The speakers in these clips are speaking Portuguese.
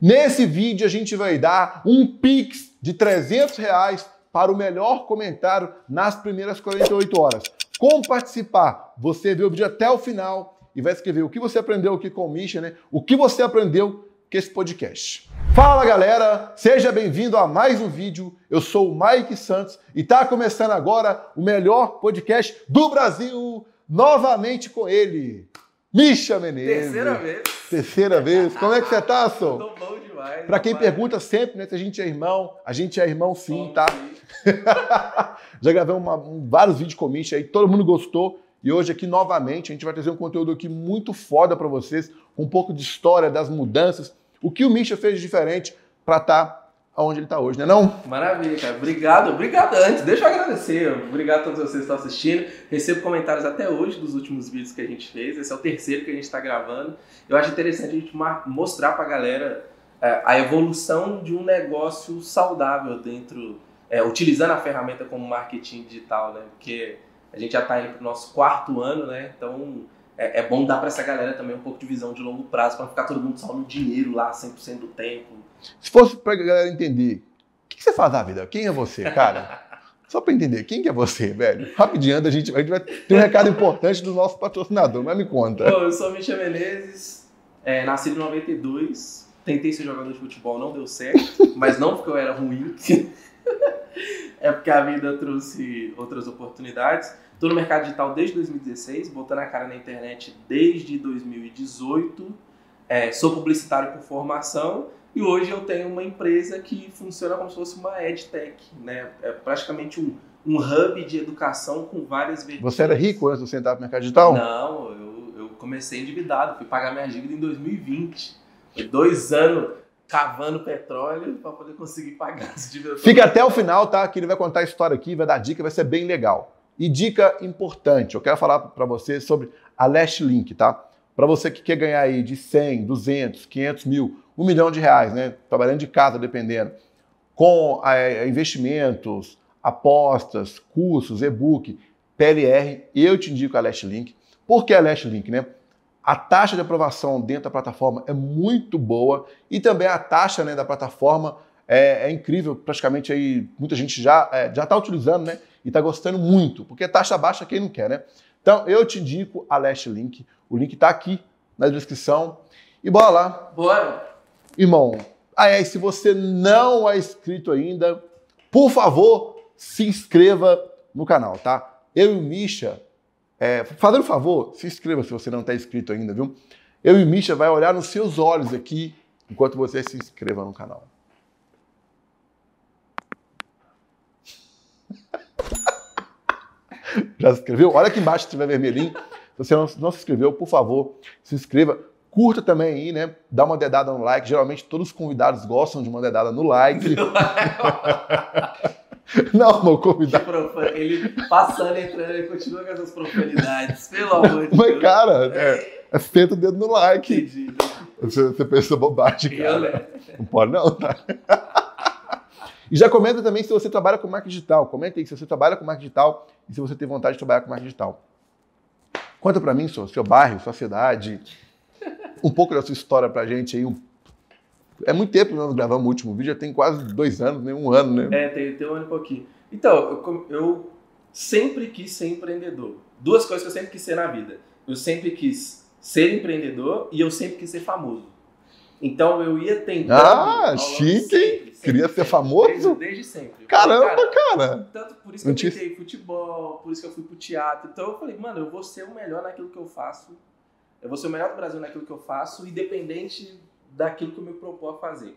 Nesse vídeo a gente vai dar um Pix de 300 reais para o melhor comentário nas primeiras 48 horas. Como participar? Você vê o vídeo até o final e vai escrever o que você aprendeu aqui com o Misha, né? O que você aprendeu com esse podcast. Fala galera, seja bem-vindo a mais um vídeo. Eu sou o Mike Santos e está começando agora o melhor podcast do Brasil, novamente com ele, Misha Menezes. Terceira vez. Terceira vez. Como é que você tá, Sol? Tô bom demais. Pra quem rapaz. pergunta sempre, né, se a gente é irmão, a gente é irmão sim, Somos, tá? sim. Já gravei uma- um- vários vídeos com o Misha aí, todo mundo gostou. E hoje aqui novamente a gente vai trazer um conteúdo aqui muito foda pra vocês, com um pouco de história das mudanças, o que o Misha fez de diferente pra estar onde ele tá hoje, né não? Maravilha, cara. Obrigado, obrigado antes. Deixa eu agradecer. Obrigado a todos vocês que estão assistindo. Recebo comentários até hoje dos últimos vídeos que a gente fez. Esse é o terceiro que a gente está gravando. Eu acho interessante a gente mostrar pra galera é, a evolução de um negócio saudável dentro, é, utilizando a ferramenta como marketing digital, né? Porque a gente já está indo pro nosso quarto ano, né? Então é, é bom dar para essa galera também um pouco de visão de longo prazo, para não ficar todo mundo só no dinheiro lá 100% do tempo. Se fosse pra galera entender, o que que você faz da vida? Quem é você, cara? Só pra entender, quem que é você, velho? Rapidinho, a gente, a gente vai ter um recado importante do nosso patrocinador, mas me conta. Bom, eu sou Misha Menezes, é, nasci em 92, tentei ser jogador de futebol, não deu certo, mas não porque eu era ruim, é porque a vida trouxe outras oportunidades. Estou no mercado digital desde 2016, botando a cara na internet desde 2018, é, sou publicitário por formação e hoje eu tenho uma empresa que funciona como se fosse uma edtech, né? é praticamente um, um hub de educação com várias vertentes. Você era rico antes de você entrar no mercado digital? Não, eu, eu comecei endividado, fui pagar minha dívida em 2020. Foi dois anos cavando petróleo para poder conseguir pagar as dívidas. Fica até o final, tá? Que ele vai contar a história aqui, vai dar dica, vai ser bem legal. E dica importante, eu quero falar para você sobre a Last Link, tá? Para você que quer ganhar aí de 100, 200, 500 mil, um milhão de reais, né? Trabalhando de casa, dependendo, com eh, investimentos, apostas, cursos, e-book, PLR, eu te indico a Last Link. Por que a Last Link, né? A taxa de aprovação dentro da plataforma é muito boa e também a taxa né, da plataforma é, é incrível. Praticamente aí muita gente já é, já está utilizando, né? E está gostando muito, porque taxa baixa quem não quer, né? Então eu te indico a Last Link. O link está aqui na descrição. E bora lá, Bora! irmão. Ah, é, e se você não é inscrito ainda, por favor, se inscreva no canal, tá? Eu e o Misha, é, fazendo um favor, se inscreva se você não está inscrito ainda, viu? Eu e o Misha vai olhar nos seus olhos aqui enquanto você se inscreva no canal. Já se inscreveu? Olha aqui embaixo se tiver vermelhinho. Se você não, não se inscreveu, por favor, se inscreva. Curta também aí, né? Dá uma dedada no like. Geralmente todos os convidados gostam de uma dedada no like. Não, meu convidado. Ele passando, entrando, ele continua com essas profanidades. Pelo amor de Mas, Deus. cara, é, é senta o dedo no like. Entendi. Você, você pensa bobagem, Eu, cara. né? Não pode não, tá? E já comenta também se você trabalha com marketing digital. Comenta aí se você trabalha com marketing digital e se você tem vontade de trabalhar com marketing digital. Conta pra mim, seu, seu bairro, sua cidade, um pouco da sua história pra gente aí. É muito tempo que nós gravamos o último vídeo, já tem quase dois anos, nem um ano, né? É, tem, tem um ano e pouquinho. Então, eu, eu sempre quis ser empreendedor. Duas coisas que eu sempre quis ser na vida. Eu sempre quis ser empreendedor e eu sempre quis ser famoso. Então eu ia tentando. Ah, chique, Queria ser sempre, famoso? Desde, desde sempre. Caramba, Cara, cara! tanto por isso que eu tentei futebol, por isso que eu fui pro teatro. Então eu falei, mano, eu vou ser o melhor naquilo que eu faço. Eu vou ser o melhor do Brasil naquilo que eu faço, independente daquilo que eu me propor a fazer.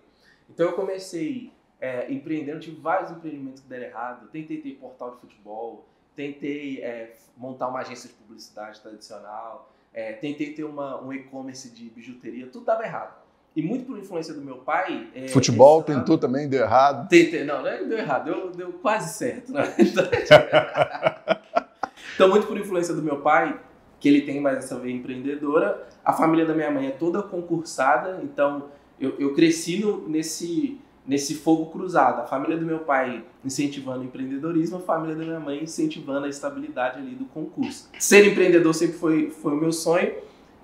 Então eu comecei é, empreendendo, tive vários empreendimentos que deram errado. Tentei ter portal de futebol, tentei é, montar uma agência de publicidade tradicional, é, tentei ter uma, um e-commerce de bijuteria, tudo dava errado. E muito por influência do meu pai. é, Futebol esse lado- tentou também, deu errado. Tentei, não, não é que deu errado, deu, deu quase certo, na verdade. então, muito por influência do meu pai, que ele tem mais essa veia empreendedora, a família da minha mãe é toda concursada, então eu, eu cresci no- nesse, nesse fogo cruzado. A família do meu pai incentivando o empreendedorismo, a família da minha mãe incentivando a estabilidade ali do concurso. Ser empreendedor sempre foi, foi o meu sonho.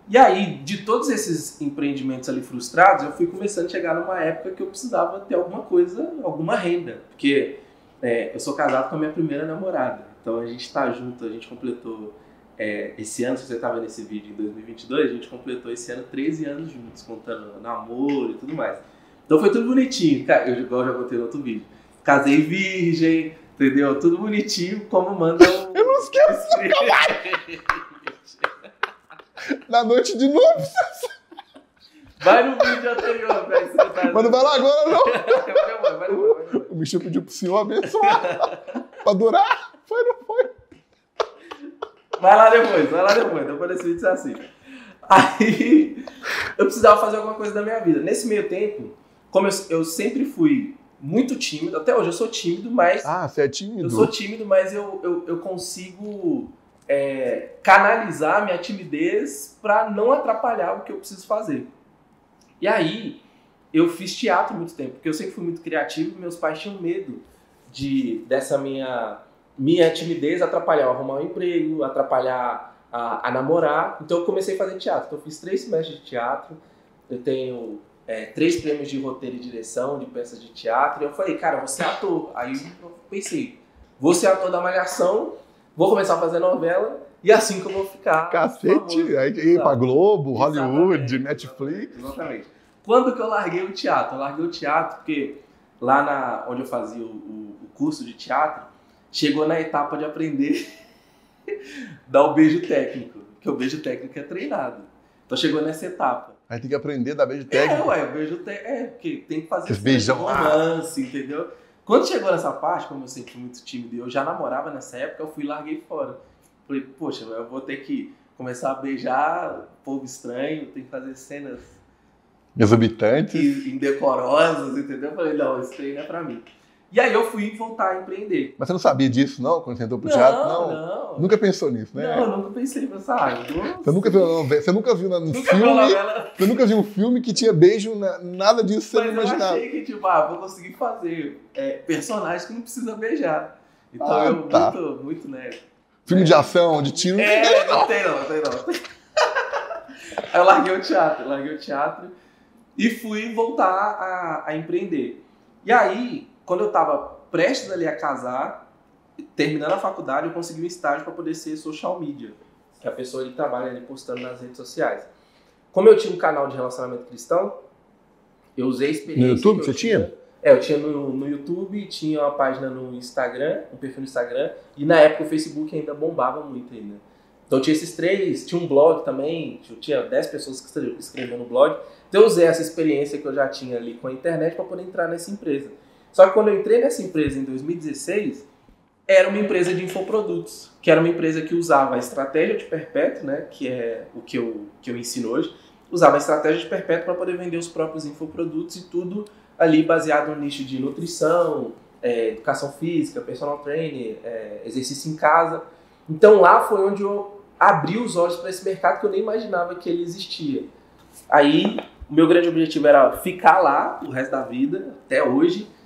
E aí, de todos esses empreendimentos ali frustrados, eu fui começando a chegar numa época que eu precisava ter alguma coisa, alguma renda. Porque é, eu sou casado com a minha primeira namorada. Então a gente está junto, a gente completou é, esse ano, se você estava nesse vídeo em 2022, a gente completou esse ano 13 anos juntos, contando namoro e tudo mais. Então foi tudo bonitinho, cara, eu igual eu já contei no outro vídeo. Casei virgem, entendeu? Tudo bonitinho, como manda um... Eu não esqueço Na noite de núpcias. Vai no vídeo anterior. Tá... Mas não vai lá agora, não. vai vai vai. O Michel pediu pro senhor abençoar. pra durar. Foi, não foi? Vai lá depois, vai lá depois. Depois desse vídeo é assim. Aí eu precisava fazer alguma coisa da minha vida. Nesse meio tempo, como eu, eu sempre fui muito tímido, até hoje eu sou tímido, mas. Ah, você é tímido? Eu sou tímido, mas eu, eu, eu consigo é, canalizar minha timidez para não atrapalhar o que eu preciso fazer. E aí, eu fiz teatro muito tempo, porque eu sempre fui muito criativo e meus pais tinham medo de dessa minha minha timidez atrapalhar arrumar um emprego, atrapalhar a, a, namorar. Então eu comecei a fazer teatro. Então eu fiz três semestres de teatro. Eu tenho é, três prêmios de roteiro e direção de peças de teatro. E eu falei, cara, você é ator. Aí eu pensei, vou ser ator da Malhação, vou começar a fazer novela e assim que eu vou ficar. Cacete! Aí ir pra Globo, Hollywood, Exatamente. Netflix. Exatamente. Quando que eu larguei o teatro? Eu larguei o teatro porque lá na, onde eu fazia o, o, curso de teatro, chegou na etapa de aprender dar o beijo técnico, que o beijo técnico é treinado. Então chegou nessa etapa. Aí tem que aprender a dar beijo técnico. É, ué, o beijo técnico. É, porque tem que fazer esse beijão romance, entendeu? Quando chegou nessa parte, como eu sempre fui muito tímido e eu já namorava nessa época, eu fui e larguei fora. Falei, poxa, eu vou ter que começar a beijar povo estranho, tem que fazer cenas exorbitantes, indecorosas, entendeu? Eu falei, não, isso aí não é pra mim. E aí eu fui voltar a empreender. Mas você não sabia disso, não, quando você entrou pro teatro? Não, não. Nunca pensou nisso, né? Não, nunca pensei, mas ah, você nunca viu, você nunca viu num nunca filme. Você nunca viu um filme que tinha beijo, nada disso você mas não imaginava. Eu achei que, tipo, ah, vou conseguir fazer é, personagens que não precisa beijar. Então ah, eu tá. muito, muito, né? Filme é. de ação, de tiro, é, não tem não, não tem não. Aí eu larguei o teatro, larguei o teatro e fui voltar a, a empreender. E aí, quando eu estava prestes ali a casar, terminando a faculdade, eu consegui um estágio para poder ser social media, que a pessoa ele trabalha ali postando nas redes sociais. Como eu tinha um canal de relacionamento cristão, eu usei a experiência. No YouTube você tinha? tinha? É, eu tinha no, no YouTube, tinha uma página no Instagram, um perfil no Instagram, e na época o Facebook ainda bombava muito ainda. Então tinha esses três, tinha um blog também, tinha 10 pessoas que escreviam no blog. Então eu usei essa experiência que eu já tinha ali com a internet para poder entrar nessa empresa. Só que quando eu entrei nessa empresa em 2016, era uma empresa de infoprodutos, que era uma empresa que usava a estratégia de perpétuo, né, que é o que eu, que eu ensino hoje, usava a estratégia de perpétuo para poder vender os próprios infoprodutos e tudo ali baseado no nicho de nutrição, é, educação física, personal trainer, é, exercício em casa. Então lá foi onde eu abri os olhos para esse mercado que eu nem imaginava que ele existia. Aí o meu grande objetivo era ficar lá o resto da vida, até hoje,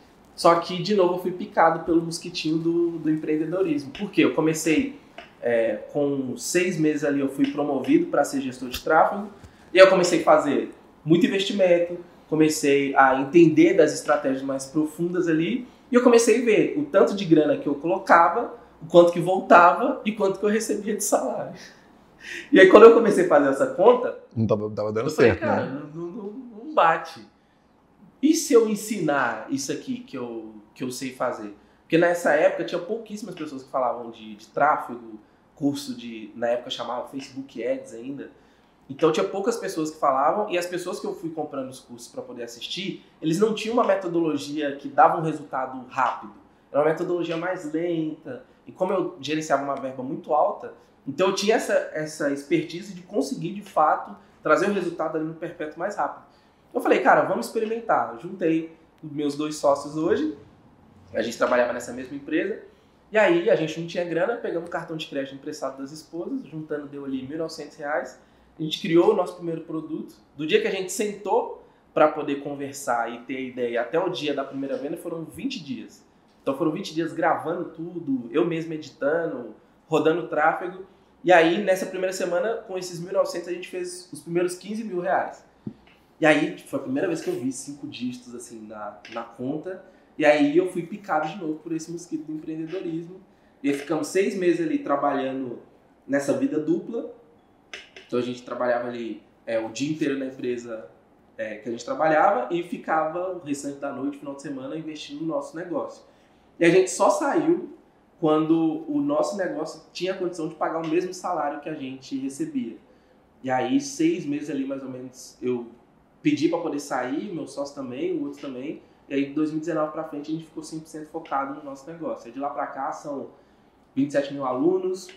só que, de novo, eu fui picado pelo mosquitinho do, do empreendedorismo. Por quê? Eu comecei é, com seis meses ali, eu fui promovido para ser gestor de tráfego. E eu comecei a fazer muito investimento, comecei a entender das estratégias mais profundas ali. E eu comecei a ver o tanto de grana que eu colocava, o quanto que voltava e quanto que eu recebia de salário. E aí, quando eu comecei a fazer essa conta. Não tava, tava dando eu certo, falei, cara, né? não, não, não bate. E se eu ensinar isso aqui que eu, que eu sei fazer? Porque nessa época tinha pouquíssimas pessoas que falavam de, de tráfego, curso de. Na época chamava Facebook Ads ainda. Então tinha poucas pessoas que falavam e as pessoas que eu fui comprando os cursos para poder assistir, eles não tinham uma metodologia que dava um resultado rápido. Era uma metodologia mais lenta. E como eu gerenciava uma verba muito alta, então eu tinha essa, essa expertise de conseguir de fato trazer o resultado ali no perpétuo mais rápido. Eu falei, cara, vamos experimentar. juntei meus dois sócios hoje, a gente trabalhava nessa mesma empresa, e aí a gente não tinha grana, pegamos o cartão de crédito emprestado das esposas, juntando deu ali R$ 1.900, a gente criou o nosso primeiro produto. Do dia que a gente sentou para poder conversar e ter a ideia até o dia da primeira venda foram 20 dias. Então foram 20 dias gravando tudo, eu mesmo editando, rodando tráfego. E aí, nessa primeira semana, com esses 1.900, a gente fez os primeiros 15 mil reais. E aí, tipo, foi a primeira vez que eu vi cinco dígitos, assim, na, na conta. E aí eu fui picado de novo por esse mosquito do empreendedorismo. E aí ficamos seis meses ali trabalhando nessa vida dupla. Então a gente trabalhava ali é, o dia inteiro na empresa é, que a gente trabalhava e ficava o restante da noite, final de semana, investindo no nosso negócio. E a gente só saiu quando o nosso negócio tinha condição de pagar o mesmo salário que a gente recebia. E aí, seis meses ali, mais ou menos, eu pedi para poder sair, meu sócio também, o outro também. E aí, de 2019 para frente, a gente ficou 100% focado no nosso negócio. E de lá para cá, são 27 mil alunos,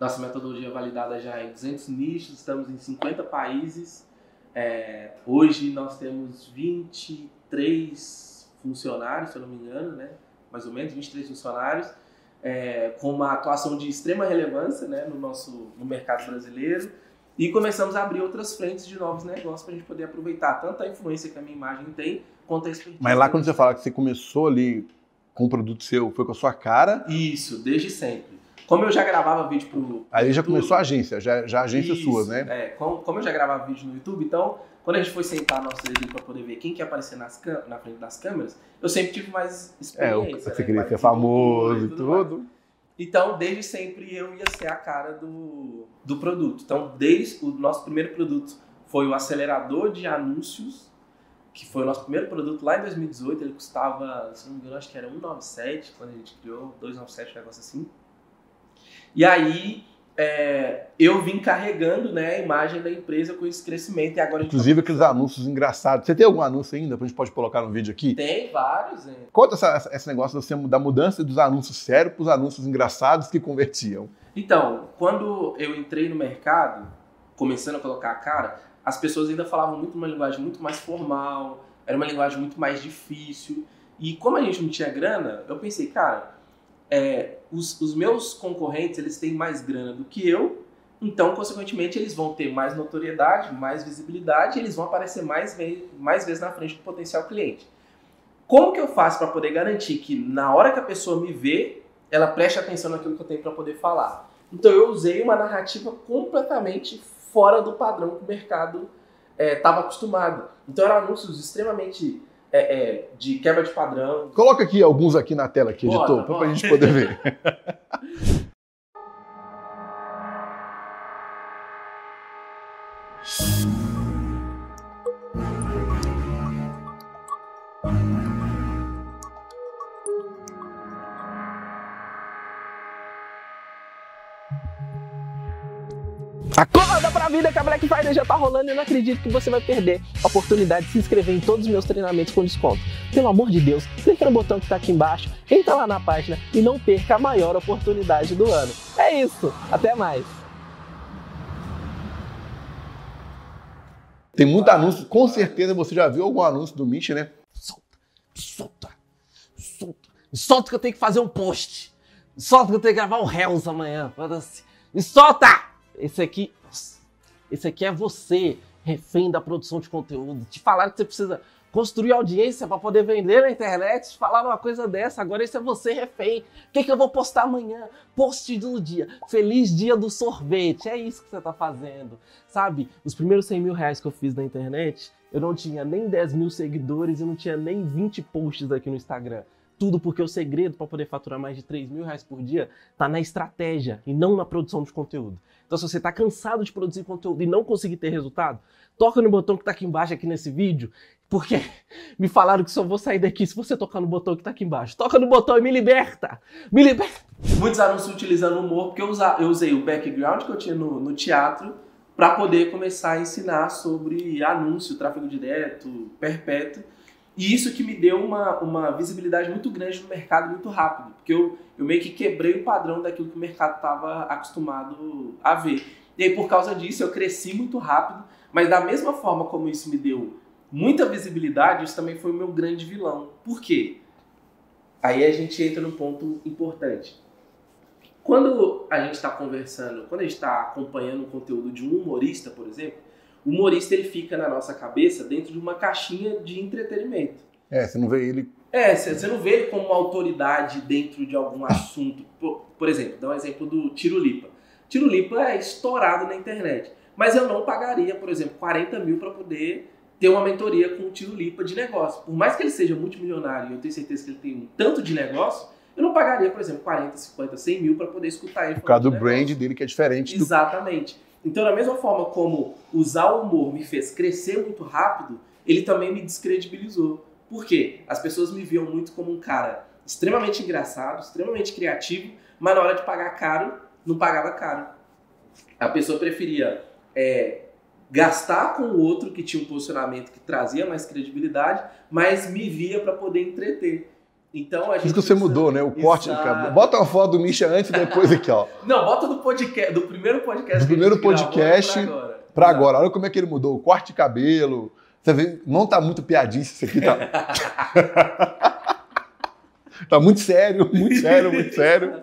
nossa metodologia validada já em 200 nichos, estamos em 50 países. É, hoje nós temos 23 funcionários, se eu não me engano, né? mais ou menos 23 funcionários, é, com uma atuação de extrema relevância né? no nosso no mercado brasileiro. E começamos a abrir outras frentes de novos negócios para a gente poder aproveitar tanto a influência que a minha imagem tem, quanto a expertise. Mas lá quando você fala que você começou ali com um produto seu, foi com a sua cara? Isso, desde sempre. Como eu já gravava vídeo pro. Aí já começou a agência, já, já agência Isso, sua, né? É, como, como eu já gravava vídeo no YouTube, então, quando a gente foi sentar nosso desenho para poder ver quem que ia aparecer nas na frente das câmeras, eu sempre tive mais experiência. É, você né? queria ser famoso e tudo tudo. Então, desde sempre eu ia ser a cara do, do produto. Então, desde o nosso primeiro produto foi o acelerador de anúncios, que foi o nosso primeiro produto lá em 2018. Ele custava, se não me engano, acho que era 197 quando a gente criou, 297, um negócio assim. E aí é, eu vim carregando né, a imagem da empresa com esse crescimento. E agora gente Inclusive aqueles anúncios engraçados. Você tem algum anúncio ainda? A gente pode colocar no vídeo aqui? tem vários. hein? Conta essa- esse negócio da mudança dos anúncios sérios para os anúncios engraçados que convertiam. Então, quando eu entrei no mercado, começando a colocar a cara, as pessoas ainda falavam muito uma linguagem muito mais formal, era uma linguagem muito mais difícil. E como a gente não tinha grana, eu pensei, cara, é, os, os meus concorrentes eles têm mais grana do que eu, então, consequentemente, eles vão ter mais notoriedade, mais visibilidade, eles vão aparecer mais, ve mais vezes na frente do potencial cliente. Como que eu faço para poder garantir que na hora que a pessoa me vê, ela preste atenção naquilo que eu tenho para poder falar? Então eu usei uma narrativa completamente fora do padrão que o mercado estava acostumado. Então eram anúncios extremamente é, é, de quebra de padrão. Coloca aqui alguns aqui na tela, aqui, Bota, editor, para a gente poder ver. já tá rolando e eu não acredito que você vai perder a oportunidade de se inscrever em todos os meus treinamentos com desconto. Pelo amor de Deus, clica no botão que tá aqui embaixo, entra lá na página e não perca a maior oportunidade do ano. É isso, até mais. Tem muito anúncio. Com certeza você já viu algum anúncio do Mitch, né? Solta, solta, solta. Me solta que eu tenho que fazer um post. Me solta que eu tenho que gravar um Hells amanhã. Foda-se. Me solta! Esse aqui. Esse aqui é você, refém da produção de conteúdo. Te falaram que você precisa construir audiência para poder vender na internet. Te falaram uma coisa dessa. Agora esse é você, refém. O que, que eu vou postar amanhã? Post do dia. Feliz dia do sorvete. É isso que você tá fazendo. Sabe? Os primeiros 100 mil reais que eu fiz na internet, eu não tinha nem 10 mil seguidores e não tinha nem 20 posts aqui no Instagram. Tudo porque o segredo para poder faturar mais de 3 mil reais por dia tá na estratégia e não na produção de conteúdo. Então, se você tá cansado de produzir conteúdo e não conseguir ter resultado, toca no botão que tá aqui embaixo aqui nesse vídeo, porque me falaram que só vou sair daqui se você tocar no botão que tá aqui embaixo. Toca no botão e me liberta! Me liberta! Muitos anúncios utilizando humor, porque eu, eu usei o background que eu tinha no, no teatro para poder começar a ensinar sobre anúncio, tráfego direto, perpétuo. E isso que me deu uma, uma visibilidade muito grande no mercado muito rápido, porque eu, eu meio que quebrei o padrão daquilo que o mercado estava acostumado a ver. E aí, por causa disso, eu cresci muito rápido, mas da mesma forma como isso me deu muita visibilidade, isso também foi o meu grande vilão. Por quê? Aí a gente entra num ponto importante. Quando a gente está conversando, quando a gente está acompanhando o conteúdo de um humorista, por exemplo, o humorista ele fica na nossa cabeça dentro de uma caixinha de entretenimento. É, você não vê ele. É, você não vê ele como uma autoridade dentro de algum assunto. Por, por exemplo, dá um exemplo do Tiro Lipa. Tiro Lipa é estourado na internet. Mas eu não pagaria, por exemplo, 40 mil para poder ter uma mentoria com o Tiro Lipa de negócio. Por mais que ele seja multimilionário e eu tenho certeza que ele tem um tanto de negócio, eu não pagaria, por exemplo, 40, 50, 100 mil para poder escutar ele. Por causa do brand dele que é diferente do Exatamente. Então, da mesma forma como usar o humor me fez crescer muito rápido, ele também me descredibilizou. Por quê? As pessoas me viam muito como um cara extremamente engraçado, extremamente criativo, mas na hora de pagar caro, não pagava caro. A pessoa preferia é, gastar com o outro que tinha um posicionamento que trazia mais credibilidade, mas me via para poder entreter. Então a Por gente isso que você precisa- mudou, né? O corte. Exato. Bota uma foto do Misha antes e depois aqui, ó. Não, bota do podcast, do primeiro podcast. Do primeiro gravou podcast pra agora. Pra agora, olha como é que ele mudou. O corte de cabelo. Você vê, não tá muito piadice isso aqui, tá? tá muito sério, muito sério, muito sério.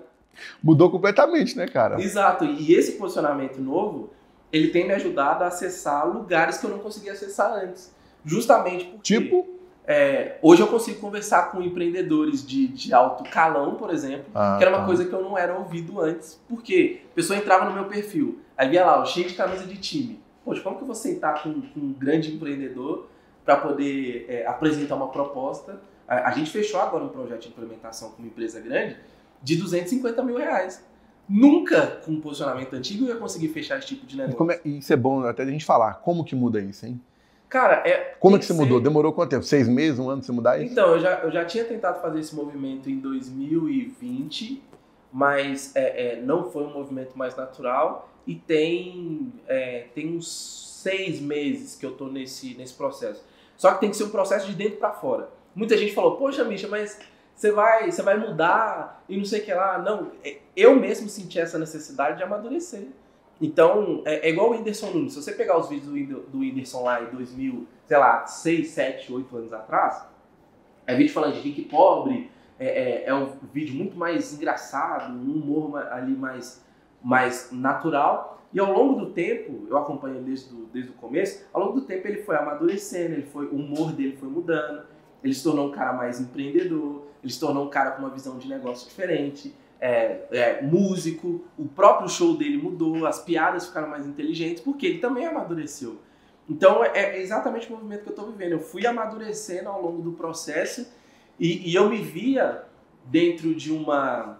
Mudou completamente, né, cara? Exato. E esse posicionamento novo, ele tem me ajudado a acessar lugares que eu não conseguia acessar antes. Justamente porque Tipo. É, hoje eu consigo conversar com empreendedores de, de alto calão, por exemplo, Ah, que era uma tá. coisa que eu não era ouvido antes. Por quê? A pessoa entrava no meu perfil, aí via lá, ó, cheio de camisa de time. Poxa, como que eu vou sentar com, com um grande empreendedor para poder é, apresentar uma proposta? A, a gente fechou agora um projeto de implementação com uma empresa grande de 250 mil reais. Nunca com um posicionamento antigo eu ia conseguir fechar esse tipo de E negócio. como é- e isso é bom até a gente falar. Como que muda isso, hein? Cara, é. Como é que você mudou? Demorou quanto tempo? Seis meses, um ano pra você mudar isso? Então, eu já, eu já tinha tentado fazer esse movimento em 2020, mas é, é, não foi um movimento mais natural e tem, é, tem uns seis meses que eu tô nesse, nesse processo. Só que tem que ser um processo de dentro para fora. Muita gente falou, poxa, Misha, mas você vai, você vai mudar e não sei o que lá. Não, é, eu mesmo senti essa necessidade de amadurecer. Então, é, é igual o Whindersson Nunes. Se você pegar os vídeos do, do Whindersson lá em 2000, sei lá, 6, 7, 8 anos atrás, é vídeo falando de rico e pobre, é, é, é um vídeo muito mais engraçado, um humor ali mais, mais natural. E ao longo do tempo, eu acompanho desde, do, desde o começo, ao longo do tempo ele foi amadurecendo, ele foi, o humor dele foi mudando, ele se tornou um cara mais empreendedor, ele se tornou um cara com uma visão de negócio diferente, é, é, músico, o próprio show dele mudou, as piadas ficaram mais inteligentes, porque ele também amadureceu. Então é, é exatamente o movimento que eu estou vivendo. Eu fui amadurecendo ao longo do processo e, e eu me via dentro de uma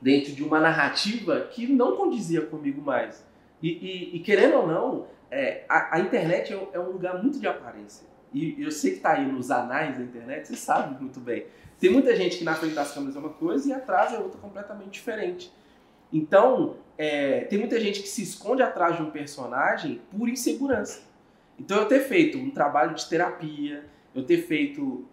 dentro de uma narrativa que não condizia comigo mais. E, e- e querendo ou não, é, a, a internet é, é um lugar muito de aparência. E eu sei que está aí nos anais da internet, você sabe muito bem. Tem muita gente que na frente das câmeras é uma coisa e atrás é outra completamente diferente. Então, é, tem muita gente que se esconde atrás de um personagem por insegurança. Então, eu ter feito um trabalho de terapia, eu ter feito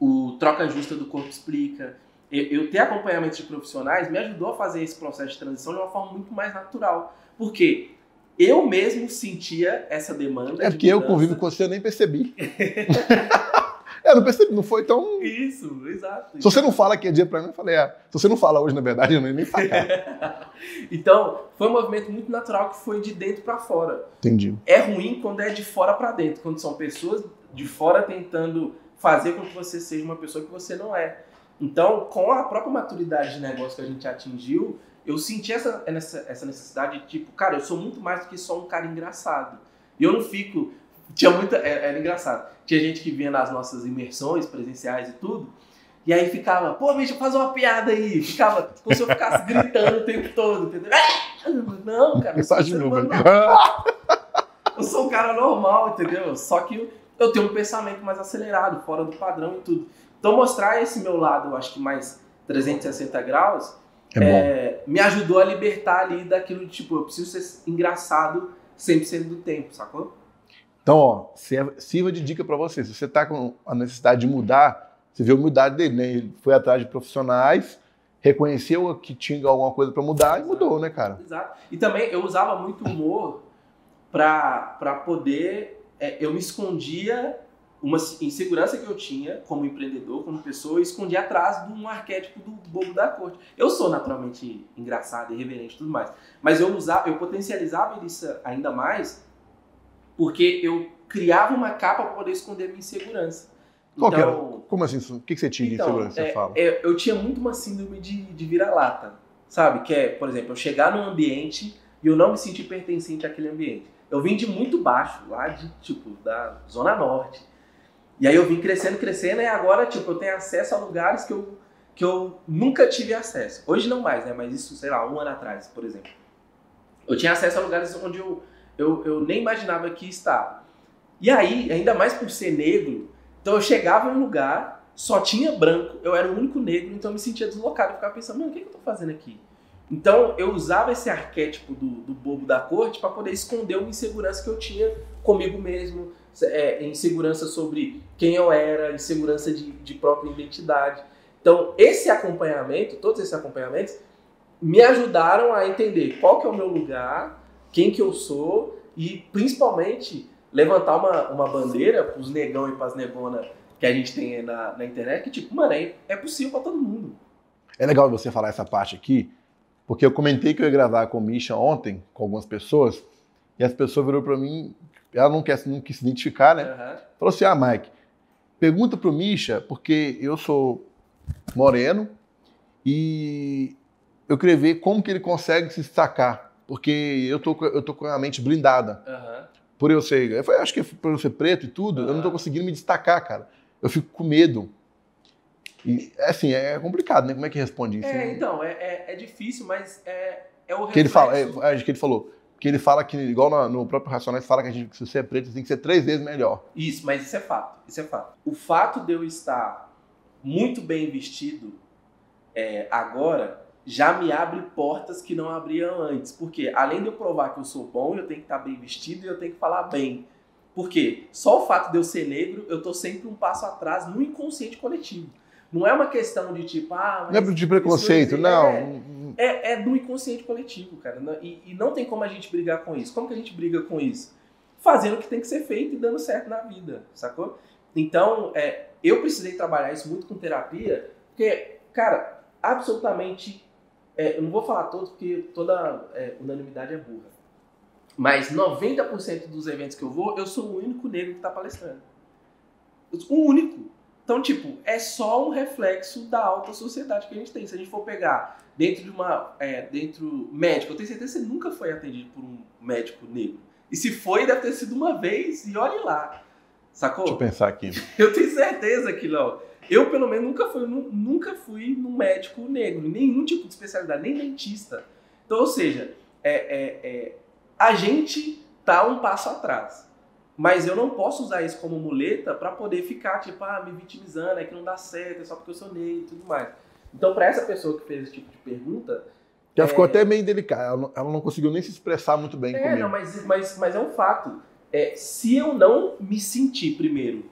o Troca Justa do Corpo Explica, eu, eu ter acompanhamento de profissionais me ajudou a fazer esse processo de transição de uma forma muito mais natural. Porque eu mesmo sentia essa demanda. É de porque eu mudança. convivo com você, eu nem percebi. é, não percebi, não foi tão. Isso, exato. Se você não fala que é dia pra mim, eu falei, é. Se você não fala hoje, na verdade, eu nem nem sacar. Então, foi um movimento muito natural que foi de dentro para fora. Entendi. É ruim quando é de fora para dentro, quando são pessoas de fora tentando fazer com que você seja uma pessoa que você não é. Então, com a própria maturidade de negócio que a gente atingiu, eu senti essa, essa, necessidade de tipo, cara, eu sou muito mais do que só um cara engraçado. E eu não fico. Tinha muita. Era, era engraçado. Tinha gente que vinha nas nossas imersões presenciais e tudo. E aí ficava, pô, bicho, faz uma piada aí. Ficava como se eu ficasse gritando o tempo todo, entendeu? Ah, Não, cara. eu sou novo. humano eu sou um cara normal, entendeu? Só que eu tenho um pensamento mais acelerado, fora do padrão e tudo. Então mostrar esse meu lado, eu acho que mais 360 graus, É é, me ajudou a libertar ali daquilo de tipo, eu preciso ser engraçado 100% do tempo, sacou? Então, ó, serva- sirva de dica pra você. Se você tá com a necessidade de mudar, você vê a humildade dele, né? Ele foi atrás de profissionais, reconheceu que tinha alguma coisa pra mudar e mudou, né, cara? Exato. E também eu usava muito humor pra, pra poder. é, eu me escondia uma insegurança que eu tinha como empreendedor, como pessoa, eu escondia atrás de um arquétipo do bobo da corte. Eu sou naturalmente engraçado, irreverente e tudo mais. Mas eu usava, eu potencializava isso ainda mais porque eu criava uma capa para poder esconder minha insegurança. Qual então, Como assim? O que você tinha de então, insegurança? Você é, fala? é, eu tinha muito uma síndrome de, de vira-lata, sabe? Que é, por exemplo, eu chegar num ambiente e eu não me sentir pertencente àquele ambiente. Eu vim de muito baixo, lá de, tipo, da Zona Norte. E aí eu vim crescendo, crescendo, e agora, tipo, eu tenho acesso a lugares que eu, que eu nunca tive acesso. Hoje não mais, né? Mas isso, sei lá, um ano atrás, por exemplo. Eu tinha acesso a lugares onde eu, eu, eu nem imaginava que estava. E aí, ainda mais por ser negro, então eu chegava em um lugar, só tinha branco, eu era o único negro, então eu me sentia deslocado. Eu ficava pensando, mano, o que, que eu tô fazendo aqui? Então eu usava esse arquétipo do, do bobo da corte para poder esconder uma insegurança que eu tinha comigo mesmo, é, insegurança sobre quem eu era, insegurança de, de própria identidade. Então esse acompanhamento, todos esses acompanhamentos, me ajudaram a entender qual que é o meu lugar, quem que eu sou e principalmente levantar uma, uma bandeira para os negão e para as negonas que a gente tem na, na internet, que tipo, mano, é, é possível para todo mundo. É legal você falar essa parte aqui, porque eu comentei que eu ia gravar com o Misha ontem, com algumas pessoas, e as pessoas viram para mim, ela não, quer, não quis se identificar, né? Uhum. Falou assim: ah, Mike, pergunta pro Misha, porque eu sou moreno e eu queria ver como que ele consegue se destacar, porque eu tô, eu tô com a mente blindada. Uhum. Por eu ser, eu falei, acho que por eu ser preto e tudo, uhum. eu não tô conseguindo me destacar, cara. Eu fico com medo. E, assim, é complicado, né? Como é que responde isso? É, então, é, é, é, difícil, mas é, é o reflexo. Que ele fala, é, que ele falou, que ele fala que, igual no, no próprio Racionais, fala que, a gente, que se você é preto, você tem que ser três vezes melhor. Isso, mas isso é fato, isso é fato. O fato de eu estar muito bem vestido é, agora já me abre portas que não abriam antes. Porque além de eu provar que eu sou bom, eu tenho que estar bem vestido e eu tenho que falar bem. Porque só o fato de eu ser negro, eu tô sempre um passo atrás no inconsciente coletivo. Não é uma questão de tipo, ah. não é de preconceito, não. É, é, é, do inconsciente coletivo, cara. E, e, não tem como a gente brigar com isso. Como que a gente briga com isso? Fazendo o que tem que ser feito e dando certo na vida, sacou? Então, é, eu precisei trabalhar isso muito com terapia, porque, cara, absolutamente. É, eu não vou falar todos, porque toda é, unanimidade é burra. Mas 90% dos eventos que eu vou, eu sou o único negro que está palestrando. O único. Então, tipo, é só um reflexo da alta sociedade que a gente tem. Se a gente for pegar dentro de uma. É, dentro. médico, eu tenho certeza que você nunca foi atendido por um médico negro. E se foi, deve ter sido uma vez, e olhe lá. Sacou? Deixa eu pensar aqui. Eu tenho certeza que não. Eu, pelo menos, nunca fui, nunca fui num médico negro, nenhum tipo de especialidade, nem dentista. Então, ou seja, é, é, é a gente tá um passo atrás. Mas eu não posso usar isso como muleta para poder ficar, tipo, ah, me vitimizando, é que não dá certo, é só porque eu sou negro e tudo mais. Então, para essa pessoa que fez esse tipo de pergunta. Já é... ficou até meio delicada, ela não, ela não, conseguiu nem se expressar muito bem é, comigo. Não, mas, mas, mas é um fato. É, se eu não me sentir, primeiro,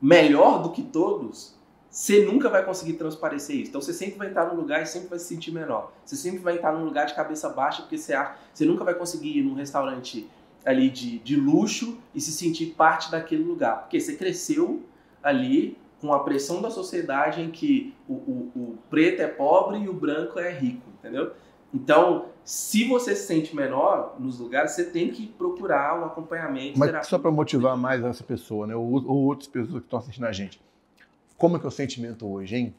melhor do que todos, você nunca vai conseguir transparecer isso. Então você sempre vai estar num lugar e sempre vai se sentir menor. Você sempre vai estar num lugar de cabeça baixa porque você acha, você nunca vai conseguir ir num restaurante ali de, de luxo e se sentir parte daquele lugar. Porque você cresceu ali com a pressão da sociedade em que o, o, o preto é pobre e o branco é rico, entendeu? Então, se você se sente menor nos lugares, você tem que procurar um acompanhamento. Mas só para motivar mais essa pessoa, né? Ou, ou outras pessoas que estão assistindo a gente. Como é que é o sentimento hoje, hein?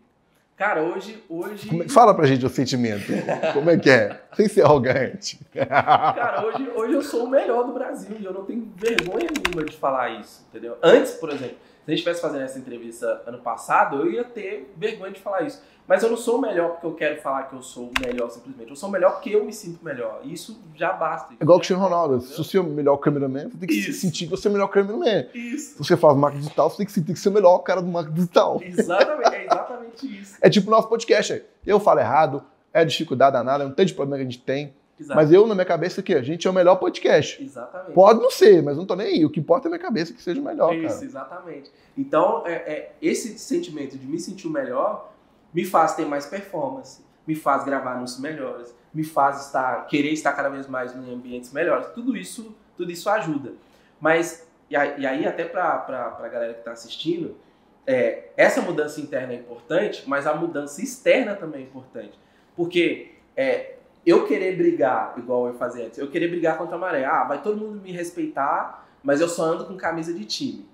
Cara, hoje. hoje... Como, fala pra gente o sentimento. Como é que é? Sem ser arrogante. Cara, hoje, hoje eu sou o melhor do Brasil e eu não tenho vergonha nenhuma de falar isso, entendeu? Antes, por exemplo, se a gente estivesse fazendo essa entrevista ano passado, eu ia ter vergonha de falar isso. Mas eu não sou o melhor porque eu quero falar que eu sou o melhor simplesmente. Eu sou o melhor porque eu me sinto melhor. E isso já basta. É igual o Cristiano Ronaldo. Se você é o melhor cameraman, você tem que isso. sentir que você é o melhor cameraman. Isso. Se você faz marketing digital, você tem que sentir que você é o melhor cara do marketing digital. Exatamente, é exatamente isso. é tipo o nosso podcast. Eu falo errado, é dificuldade danada, é um tanto de problema que a gente tem. Exato. Mas eu, na minha cabeça, que a gente é o melhor podcast. Exatamente. Pode não ser, mas não tô nem aí. O que importa é na minha cabeça que seja o melhor, Isso, cara. exatamente. Então, é, é, esse sentimento de me sentir o melhor me faz ter mais performance, me faz gravar anúncios melhores, me faz estar querer estar cada vez mais em ambientes melhores. Tudo isso, tudo isso ajuda. Mas e aí até para a galera que está assistindo, é, essa mudança interna é importante, mas a mudança externa também é importante, porque é, eu querer brigar igual eu fazia antes, eu querer brigar contra a maré, ah, vai todo mundo me respeitar, mas eu só ando com camisa de time.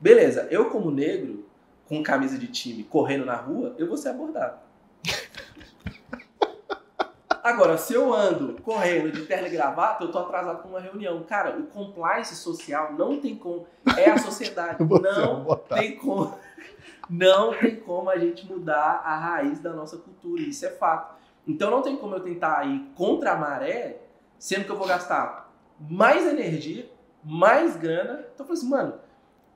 Beleza, eu como negro com camisa de time correndo na rua, eu vou ser abordado. Agora, se eu ando correndo de terno e gravata, eu tô atrasado pra uma reunião. Cara, o compliance social não tem como. É a sociedade. Não tem como. Não tem como a gente mudar a raiz da nossa cultura. Isso é fato. Então não tem como eu tentar ir contra a maré, sendo que eu vou gastar mais energia, mais grana. Então eu falei assim, mano,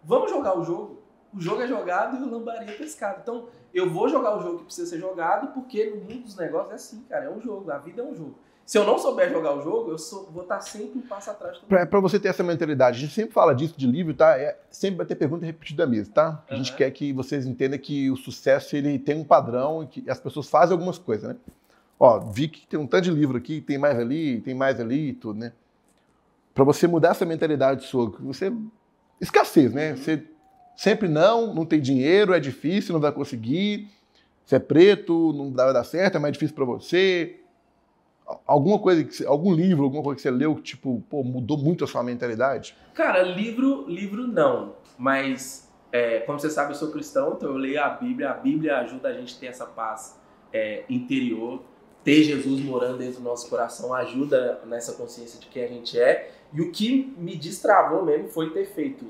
vamos jogar o jogo. O jogo é jogado e o lambari é pescado. Então eu vou jogar o jogo que precisa ser jogado, porque no mundo dos negócios é assim, cara. É um jogo. A vida é um jogo. Se eu não souber jogar o jogo, eu sou- vou estar sempre um passo atrás. Pra, pra você ter essa mentalidade, a gente sempre fala disso de livro, tá? É, sempre vai ter pergunta repetida mesmo, tá? A gente quer que vocês entendam que o sucesso ele tem um padrão e que as pessoas fazem algumas coisas, né? Ó, vi que tem um tanto de livro aqui, tem mais ali, tem mais ali e tudo, né? Pra você mudar essa mentalidade sua, você escassez, né? Você sempre não, não tem dinheiro, é difícil, não vai conseguir. Você é preto, não vai dar certo, é mais difícil pra você. Alguma coisa, que algum livro, alguma coisa que você leu que tipo, pô, mudou muito a sua mentalidade? Cara, livro, livro não. Mas, é, como você sabe, eu sou cristão, então eu leio a Bíblia. A Bíblia ajuda a gente a ter essa paz é, interior. Ter Jesus morando dentro do nosso coração ajuda nessa consciência de quem a gente é. E o que me destravou mesmo foi ter feito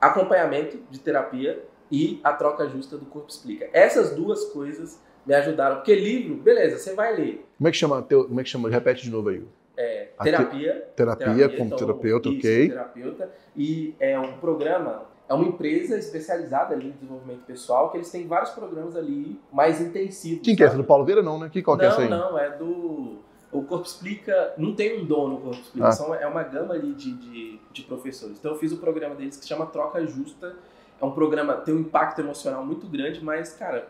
acompanhamento de terapia e a troca justa do Corpo Explica. Essas duas coisas me ajudaram. Porque livro, beleza, você vai ler. Como é que chama? teu- como é que chama? Repete de novo aí. É, A te- terapia, Terapia, como então, terapeuta, isso, ok. terapeuta. E é um programa, é uma empresa especializada ali em desenvolvimento pessoal, que eles têm vários programas ali mais intensivos. Quem que é essa? Do Paulo Vieira não, né? Que, qual que é essa Não, aí? não, é do. O Corpo Explica. Não tem um dono o Corpo Explica, Ah. são, é uma gama ali de, de, de professores. Então eu fiz o programa deles que se chama Troca Justa. É um programa, tem um impacto emocional muito grande, mas, cara,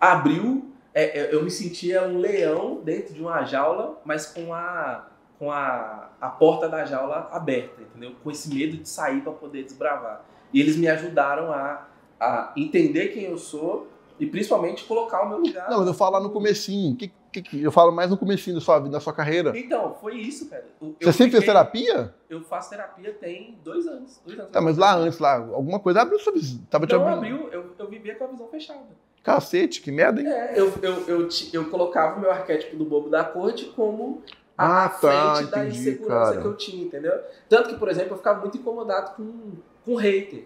abriu. é, é, eu me sentia um leão dentro de uma jaula, mas com a, com a, a porta da jaula aberta, entendeu? Com esse medo de sair para poder desbravar. E eles me ajudaram a, a entender quem eu sou e principalmente colocar o meu lugar. Não, mas eu falo lá no comecinho. Que, que, que- eu falo mais no comecinho da sua vida, da sua carreira. Então, foi isso, cara. Eu- Você eu sempre fez fiquei- terapia? Eu faço terapia tem dois anos. Dois anos Tá, mas lá antes, lá, alguma coisa abriu sua visão. Tava te abrindo. abriu, eu, eu vivia com a visão fechada. Cacete, que merda, hein? É, eu, eu, eu, eu colocava o meu arquétipo do bobo da corte como a, Ah, tá, frente da entendi, insegurança cara. que eu tinha, entendeu? Tanto que, por exemplo, eu ficava muito incomodado com, com hater.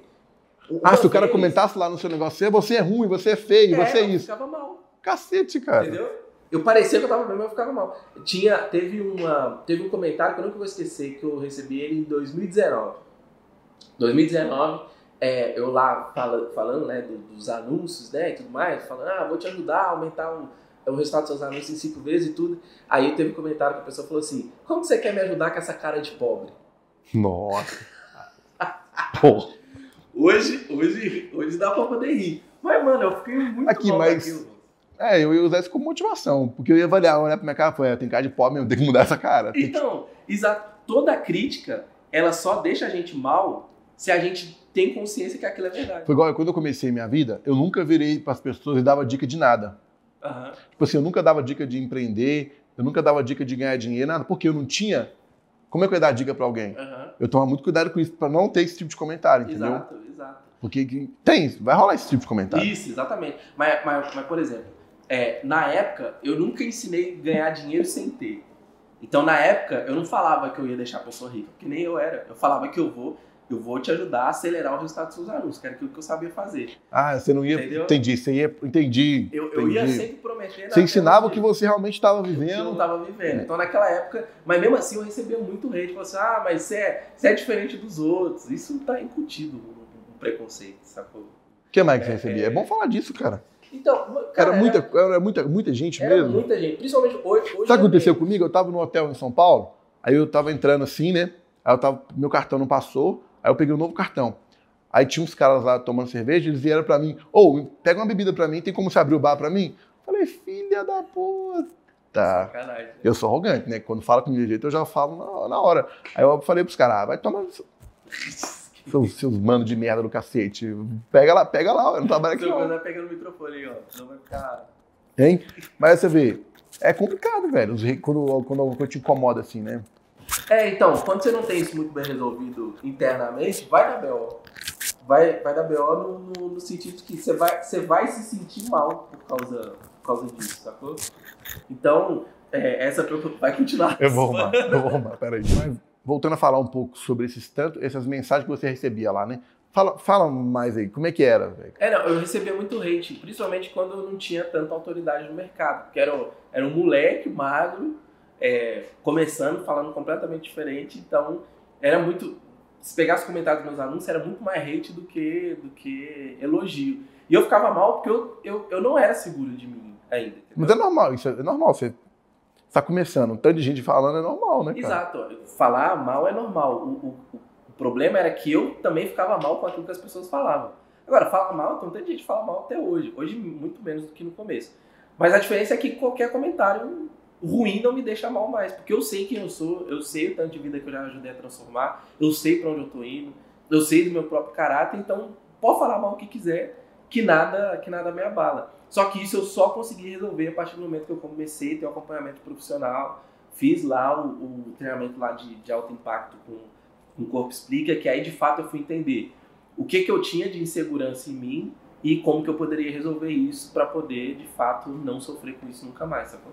Uma Ah, se o cara vez- comentasse lá no seu negócio, você é ruim, você é feio, é, você é eu isso. ficava mal. Cacete, cara. Entendeu? Eu parecia que eu tava bem, mas eu ficava mal. Tinha, teve, uma, teve um comentário que eu nunca vou esquecer, que eu recebi ele em 2019. 2019, é, eu lá fala- falando né, do- dos anúncios né, e tudo mais, falando, ah, vou te ajudar a aumentar o, o resultado dos seus anúncios em cinco vezes e tudo. Aí teve um comentário que a pessoa falou assim, como você quer me ajudar com essa cara de pobre? Nossa. Porra. Hoje, hoje, hoje dá pra poder rir. Mas, mano, eu fiquei muito Aqui, mal mas- daquilo. É, eu ia usar isso como motivação, porque eu ia avaliar, olhar pra minha cara e falar, "É, tem cara de pobre mesmo, tem que mudar essa cara. Então, exato. Toda crítica, ela só deixa a gente mal se a gente tem consciência que aquilo é verdade. Foi igual quando eu comecei minha vida, eu nunca virei pras pessoas e dava dica de nada. Aham. Tipo assim, eu nunca dava dica de empreender, eu nunca dava dica de ganhar dinheiro, nada, porque eu não tinha. Como é que eu ia dar dica pra alguém? Aham. Eu tomava muito cuidado com isso, pra não ter esse tipo de comentário, entendeu? Exato, exato. Porque que- tem, vai rolar esse tipo de comentário. Isso, exatamente. Mas, mas, mas por exemplo, é, na época, eu nunca ensinei a ganhar dinheiro sem ter. Então, na época, eu não falava que eu ia deixar a pessoa rica, porque nem eu era. Eu falava que eu vou, eu vou te ajudar a acelerar o resultado dos seus anúncios, que era aquilo que eu sabia fazer. Ah, você não ia. Entendeu? Entendi, você ia. Entendi. Eu, eu ia sempre prometer. Você ensinava o que você realmente estava que eu não vivendo. estava vivendo. Então, naquela época, mas mesmo assim, eu recebia muito hate. Falava assim, ah, mas você é, você é diferente dos outros. Isso tá incutido no, no preconceito, sacou? O que mais que você É, recebia? é. É bom falar disso, cara. Então, cara, Era muita, era muita, muita gente era mesmo. muita gente. Principalmente hoje. hoje Sabe o que é aconteceu comigo? Eu tava no hotel em São Paulo, aí eu tava entrando assim, né? Aí eu tava, meu cartão não passou, aí eu peguei um novo cartão. Aí tinha uns caras lá tomando cerveja, eles vieram pra mim, ô, pega uma bebida pra mim, tem como você abrir o bar pra mim? Falei, filha da puta. Sacanagem. Eu sou arrogante, né? Quando fala comigo de jeito, eu já falo na, hora. Aí eu falei pros caras, ah, vai tomar seus, seus manos de merda do cacete. Pega lá, pega lá, eu não trabalho aqui não. coisa vai pegando o microfone aí, ó. Não vai ficar. Hein? Mas você vê, é complicado, velho, quando, quando coisa te incomoda assim, né? É, então, quando você não tem isso muito bem resolvido internamente, vai dar BO. Vai, vai dar BO no, no, no sentido que você vai, você vai se sentir mal por causa, por causa disso, sacou? Então, É, essa vai continuar. Eu vou arrumar, eu vou arrumar, peraí. Mas voltando a falar um pouco sobre esses tanto, essas mensagens que você recebia lá, né? Fala, fala mais aí, como é que era? Véio? É, não, eu recebia muito hate, principalmente quando eu não tinha tanta autoridade no mercado. Porque era, era um moleque magro, é, começando, falando completamente diferente, então era muito. Se pegasse os comentários dos meus anúncios, era muito mais hate do que, do que elogio. E eu ficava mal porque eu, eu, eu não era seguro de mim ainda. Entendeu? Mas é normal, isso é normal. Você está começando, um tanto de gente falando é normal, né? Cara? Exato. Falar mal é normal. O, o, o, problema era que eu também ficava mal com aquilo que as pessoas falavam. Agora, fala mal, tem tanta gente que fala mal até hoje. Hoje, muito menos do que no começo. Mas a diferença é que qualquer comentário ruim não me deixa mal mais, porque eu sei quem eu sou, eu sei o tanto de vida que eu já ajudei a transformar, eu sei para onde eu tô indo, eu sei do meu próprio caráter, então pode falar mal o que quiser, que nada, que nada me abala. Só que isso eu só consegui resolver a partir do momento que eu comecei a ter um acompanhamento profissional, fiz lá o, o treinamento lá de, de, alto impacto com, com o Corpo Explica, que aí de fato eu fui entender o que, que eu tinha de insegurança em mim e como que eu poderia resolver isso para poder de fato não sofrer com isso nunca mais, sacou?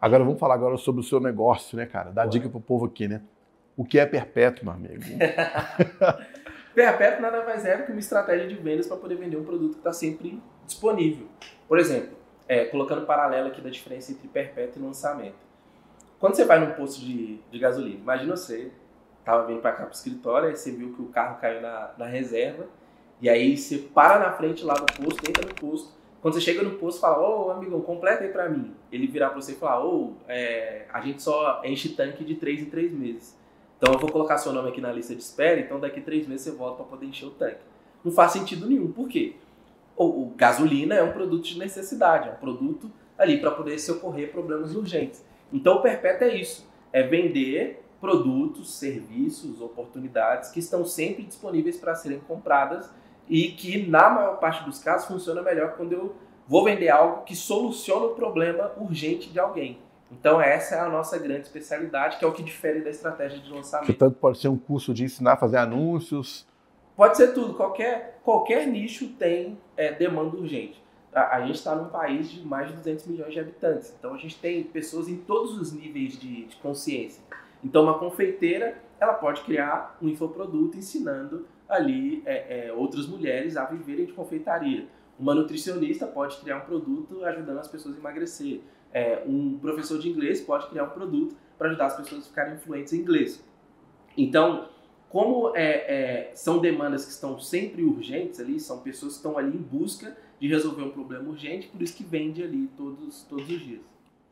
Agora vamos falar agora sobre o seu negócio, né, cara? Dá dica pro povo aqui, né? O que é perpétuo, meu amigo? perpétuo nada mais é do que uma estratégia de vendas para poder vender um produto que está sempre disponível. Por exemplo, é, colocando paralelo aqui da diferença entre perpétuo e lançamento. Quando você vai num posto de, de gasolina, imagina você, tava vindo para cá pro escritório, aí você viu que o carro caiu na, na reserva, e aí você para na frente lá do posto, entra no posto, quando você chega no posto, fala, ô oh, amigão, completa aí pra mim. Ele virar pra você e falar, ô, oh, é, a gente só enche tanque de 3 em 3 meses. Então eu vou colocar seu nome aqui na lista de espera, então daqui a 3 meses você volta para poder encher o tanque. Não faz sentido nenhum. Por quê? O, o gasolina é um produto de necessidade, é um produto ali para poder se ocorrer problemas urgentes. Então o perpétuo é isso, é vender produtos, serviços, oportunidades que estão sempre disponíveis para serem compradas e que na maior parte dos casos funciona melhor quando eu vou vender algo que soluciona o problema urgente de alguém. Então essa é a nossa grande especialidade, que é o que difere da estratégia de lançamento. Portanto, pode ser um curso de ensinar a fazer anúncios. Pode ser tudo. Qualquer, qualquer nicho tem é, demanda urgente. A, a gente está num país de mais de 200 milhões de habitantes. Então a gente tem pessoas em todos os níveis de, de consciência. Então uma confeiteira ela pode criar um infoproduto ensinando ali é, é, outras mulheres a viverem de confeitaria. Uma nutricionista pode criar um produto ajudando as pessoas a emagrecer. É, um professor de inglês pode criar um produto para ajudar as pessoas a ficarem fluentes em inglês. Então, como é, é, são demandas que estão sempre urgentes ali, são pessoas que estão ali em busca de resolver um problema urgente, por isso que vende ali todos, todos os dias.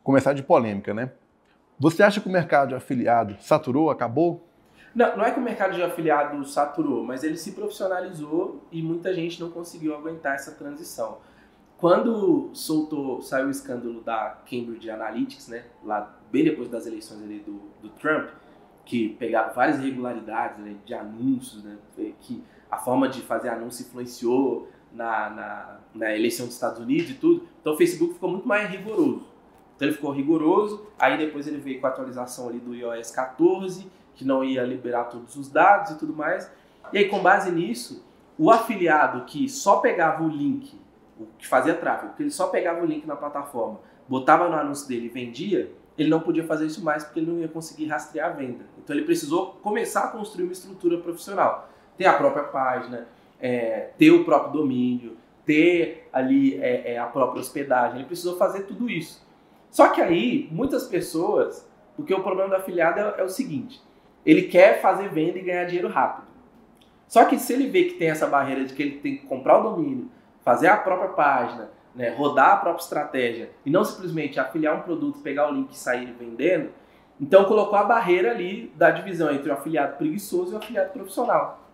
Começar de polêmica, né? Você acha que o mercado afiliado saturou, acabou? Não, não é que o mercado de afiliado saturou, mas ele se profissionalizou e muita gente não conseguiu aguentar essa transição. Quando soltou, saiu o escândalo da Cambridge Analytics, né, lá bem depois das eleições ali do, do Trump, que pegaram várias irregularidades né, de anúncios, né, que a forma de fazer anúncio influenciou na, na, na, eleição dos Estados Unidos e tudo. Então o Facebook ficou muito mais rigoroso. Então ele ficou rigoroso, aí depois ele veio com a atualização ali do iOS 14 que não ia liberar todos os dados e tudo mais. E aí, com base nisso, o afiliado que só pegava o link, o que fazia tráfego, que ele só pegava o link na plataforma, botava no anúncio dele e vendia, ele não podia fazer isso mais porque ele não ia conseguir rastrear a venda. Então ele precisou começar a construir uma estrutura profissional. Ter a própria página, é, ter o próprio domínio, ter ali é, é, a própria hospedagem. Ele precisou fazer tudo isso. Só que aí, muitas pessoas, porque o problema do afiliado é, é o seguinte: ele quer fazer venda e ganhar dinheiro rápido. Só que se ele vê que tem essa barreira de que ele tem que comprar o domínio, fazer a própria página, né, rodar a própria estratégia e não simplesmente afiliar um produto, pegar o link e sair vendendo, então colocou a barreira ali da divisão entre o afiliado preguiçoso e o afiliado profissional.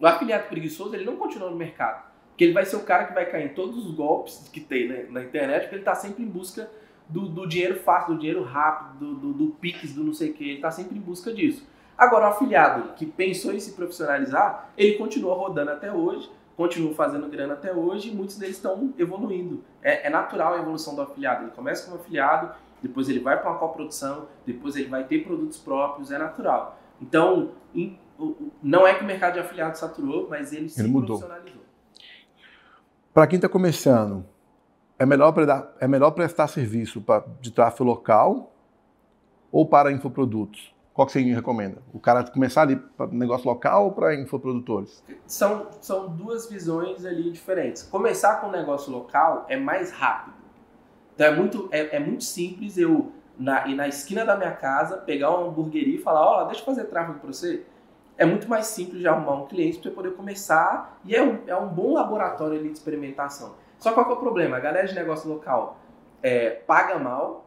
O afiliado preguiçoso ele não continua no mercado, porque ele vai ser o cara que vai cair em todos os golpes que tem né, na internet, porque ele está sempre em busca do, do, dinheiro fácil, do dinheiro rápido, do, do, do Pix, do não sei o que, ele está sempre em busca disso. Agora, o afiliado que pensou em se profissionalizar, ele continua rodando até hoje, continua fazendo grana até hoje e muitos deles estão evoluindo. É, é, natural a evolução do afiliado. Ele começa como afiliado, depois ele vai para uma coprodução, depois ele vai ter produtos próprios, é natural. Então, in, não é que o mercado de afiliado saturou, mas ele, ele se mudou. profissionalizou. Para quem está começando, é melhor, é melhor prestar serviço pra, de tráfego local ou para infoprodutos? Qual que você recomenda? O cara começar ali para negócio local ou para infoprodutores? São, são duas visões ali diferentes. Começar com um negócio local é mais rápido. Então é muito, é, é muito simples eu na, ir na esquina da minha casa, pegar uma hamburgueria e falar, ó, oh, deixa eu fazer tráfego para você. É muito mais simples de arrumar um cliente para você poder começar e é um, é um bom laboratório ali de experimentação. Só qual que é o problema? A galera de negócio local é, paga mal,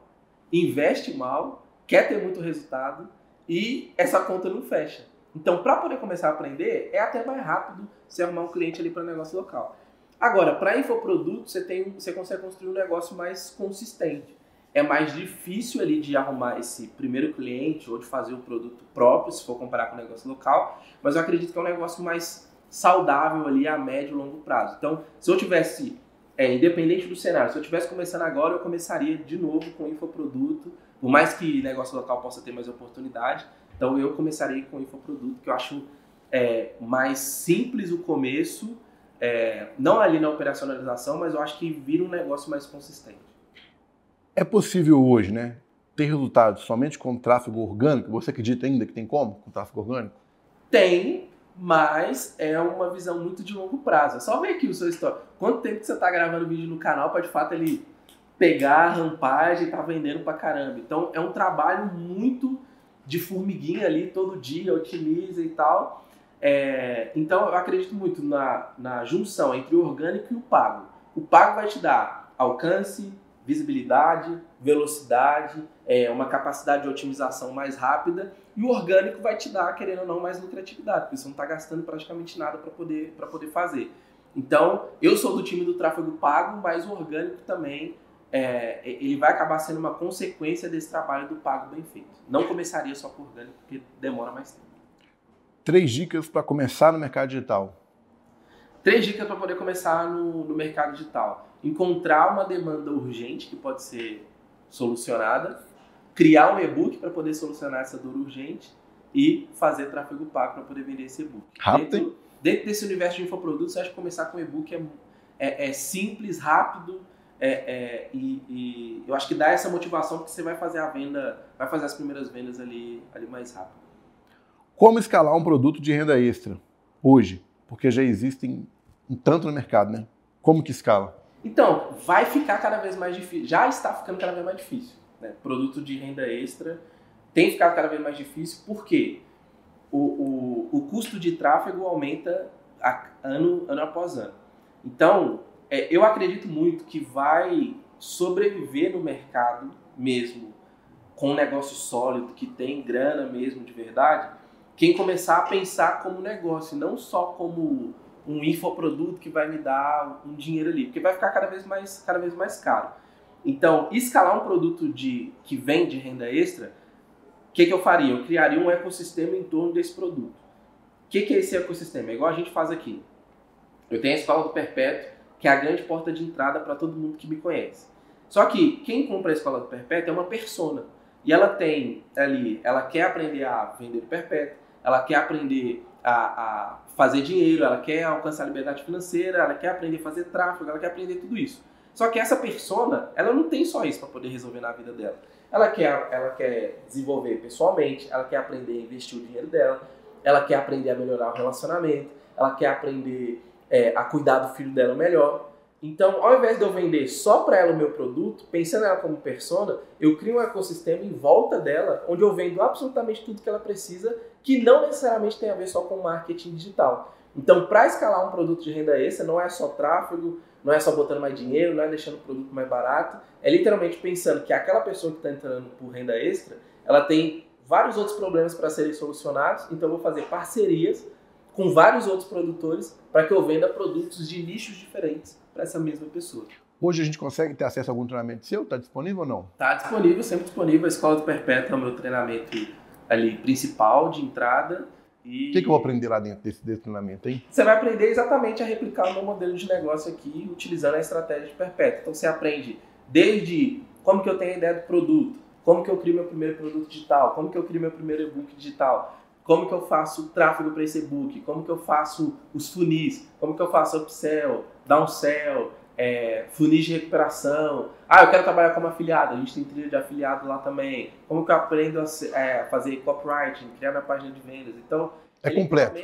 investe mal, quer ter muito resultado e essa conta não fecha. Então, para poder começar a aprender, é até mais rápido você arrumar um cliente ali para negócio local. Agora, para infoproduto, você, tem, você consegue construir um negócio mais consistente. É mais difícil ali de arrumar esse primeiro cliente ou de fazer o produto próprio, se for comparar com o negócio local, mas eu acredito que é um negócio mais saudável ali a médio e longo prazo. Então, se eu tivesse, é, independente do cenário, se eu tivesse começando agora, eu começaria de novo com infoproduto, por mais que negócio local possa ter mais oportunidade, então eu começaria com infoproduto, que eu acho é, mais simples o começo, é, não ali na operacionalização, mas eu acho que vira um negócio mais consistente. É possível hoje, né, ter resultados somente com tráfego orgânico? Você acredita ainda que tem como com tráfego orgânico? Tem, mas é uma visão muito de longo prazo. É só ver aqui o seu história. Quanto tempo que você está gravando vídeo no canal para de fato ele pegar a rampagem e tá vendendo pra caramba. Então é um trabalho muito de formiguinha ali todo dia, otimiza e tal. É, então eu acredito muito na, na junção entre o orgânico e o pago. O pago vai te dar alcance, visibilidade, velocidade, é, uma capacidade de otimização mais rápida e o orgânico vai te dar, querendo ou não, mais lucratividade, porque você não está gastando praticamente nada para poder, poder fazer. Então, eu sou do time do tráfego pago, mas o orgânico também é, ele vai acabar sendo uma consequência desse trabalho do pago bem feito. Não começaria só por orgânico, porque demora mais tempo. Três dicas para começar no mercado digital. Três dicas para poder começar no, no mercado digital. Encontrar uma demanda urgente que pode ser solucionada, criar um e-book para poder solucionar essa dor urgente e fazer tráfego pago para poder vender esse e-book. Rápido. Dentro, dentro, desse universo de infoprodutos, acho que começar com e-book é, é, é simples, rápido é, é, e, e, eu acho que dá essa motivação porque você vai fazer a venda, vai fazer as primeiras vendas ali, ali mais rápido. Como escalar um produto de renda extra hoje? Porque já existem um tanto no mercado, né? Como que escala? Então, vai ficar cada vez mais difícil. Já está ficando cada vez mais difícil. Né? Produto de renda extra tem ficado cada vez mais difícil porque o, o, o custo de tráfego aumenta ano, ano após ano. Então, é, eu acredito muito que vai sobreviver no mercado mesmo, com um negócio sólido, que tem grana mesmo de verdade, quem começar a pensar como negócio, não só como um infoproduto que vai me dar um dinheiro ali, porque vai ficar cada vez mais, cada vez mais caro. Então, escalar um produto de, que vende renda extra, o que, que eu faria? Eu criaria um ecossistema em torno desse produto. O que, que é esse ecossistema? É igual a gente faz aqui. Eu tenho a escola do Perpétuo, que é a grande porta de entrada para todo mundo que me conhece. Só que quem compra a escola do perpétuo é uma persona. E ela tem ali, ela quer aprender a vender o perpétuo, ela quer aprender a, a, fazer dinheiro, ela quer alcançar liberdade financeira, ela quer aprender a fazer tráfego, ela quer aprender tudo isso. Só que essa persona, ela não tem só isso para poder resolver na vida dela. Ela quer, ela quer desenvolver pessoalmente, ela quer aprender a investir o dinheiro dela, ela quer aprender a melhorar o relacionamento, ela quer aprender é, a cuidar do filho dela melhor. Então, ao invés de eu vender só para ela o meu produto, pensando ela como persona, eu crio um ecossistema em volta dela, onde eu vendo absolutamente tudo que ela precisa, que não necessariamente tem a ver só com marketing digital. Então, para escalar um produto de renda extra, não é só tráfego, não é só botando mais dinheiro, não é deixando o produto mais barato, é literalmente pensando que aquela pessoa que está entrando por renda extra, ela tem vários outros problemas para serem solucionados, então eu vou fazer parcerias com vários outros produtores para que eu venda produtos de nichos diferentes para essa mesma pessoa. Hoje a gente consegue ter acesso a algum treinamento seu? Está disponível ou não? Está disponível, sempre disponível. A Escola do Perpétuo é o meu treinamento ali principal de entrada. E... O que, que, eu vou aprender lá dentro desse, desse treinamento, hein? Você vai aprender exatamente a replicar o meu modelo de negócio aqui, utilizando a estratégia de Perpétuo. Então você aprende desde como que eu tenho a ideia do produto, como que eu crio meu primeiro produto digital, como que eu crio meu primeiro e-book digital, como que eu faço tráfego para esse e-book, como que eu faço os funis, como que eu faço upsell, downsell, é, funis de recuperação. Ah, eu quero trabalhar como afiliado, a gente tem trilha de afiliado lá também. Como que eu aprendo a é, fazer copywriting, criar minha página de vendas. Então, É ele completo.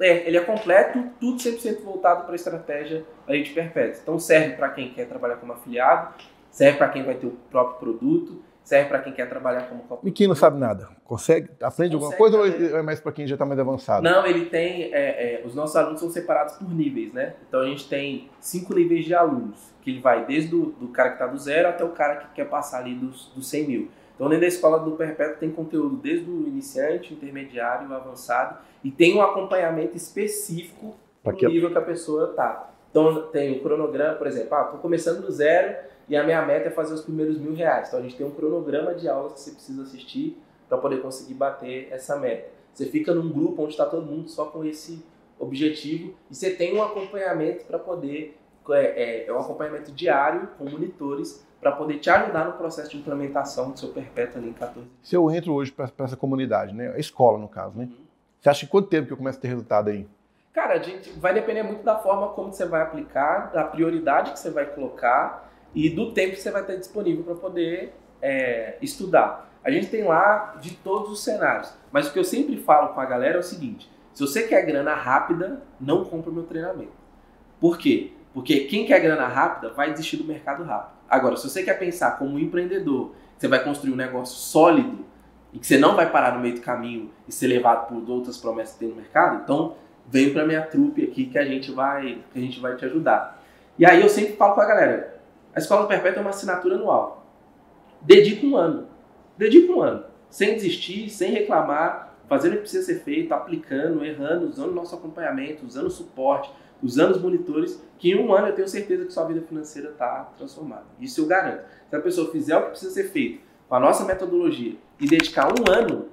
É, ele é completo, tudo 100% voltado para a estratégia da gente perpétua. Então, serve para quem quer trabalhar como afiliado, serve para quem vai ter o próprio produto, serve para quem quer trabalhar como copywriter. E quem não sabe nada? Consegue? Aprende alguma coisa também. ou é mais para quem já está mais avançado? Não, ele tem. é, é, os nossos alunos são separados por níveis, né? Então a gente tem cinco níveis de alunos, que ele vai desde o do cara que está do zero até o cara que quer passar ali dos, dos 100 mil. Então dentro da escola do Perpétuo tem conteúdo desde o iniciante, intermediário, avançado, e tem um acompanhamento específico Pra para que- o nível que a pessoa tá. Então tem o cronograma, por exemplo, ah, tô começando do zero e a minha meta é fazer os primeiros mil reais. Então a gente tem um cronograma de aulas que você precisa assistir para poder conseguir bater essa meta. Você fica num grupo onde está todo mundo só com esse objetivo e você tem um acompanhamento para poder é, é, é um acompanhamento diário com monitores para poder te ajudar no processo de implementação do seu perpétuo ali em 14 Se eu entro hoje para essa comunidade, né? A escola, no caso, né? Você acha que quanto tempo que eu começo a ter resultado aí? Cara, a gente vai depender muito da forma como você vai aplicar, da prioridade que você vai colocar e do tempo que você vai ter disponível para poder é, estudar. A gente tem lá de todos os cenários, mas o que eu sempre falo com a galera é o seguinte: se você quer grana rápida, não compra o meu treinamento. Por quê? Porque quem quer grana rápida vai desistir do mercado rápido. Agora, se você quer pensar como um empreendedor, você vai construir um negócio sólido e que você não vai parar no meio do caminho e ser levado por outras promessas que tem no mercado, então vem para minha trupe aqui que a gente vai que a gente vai te ajudar. E aí eu sempre falo com a galera, a escola do perpétuo é uma assinatura anual. Dedica um ano. Dedica um ano, sem desistir, sem reclamar, fazendo o que precisa ser feito, aplicando, errando, usando o nosso acompanhamento, usando o suporte, usando os monitores, que em um ano eu tenho certeza que sua vida financeira está transformada. Isso eu garanto. Se a pessoa fizer o que precisa ser feito com a nossa metodologia e dedicar um ano,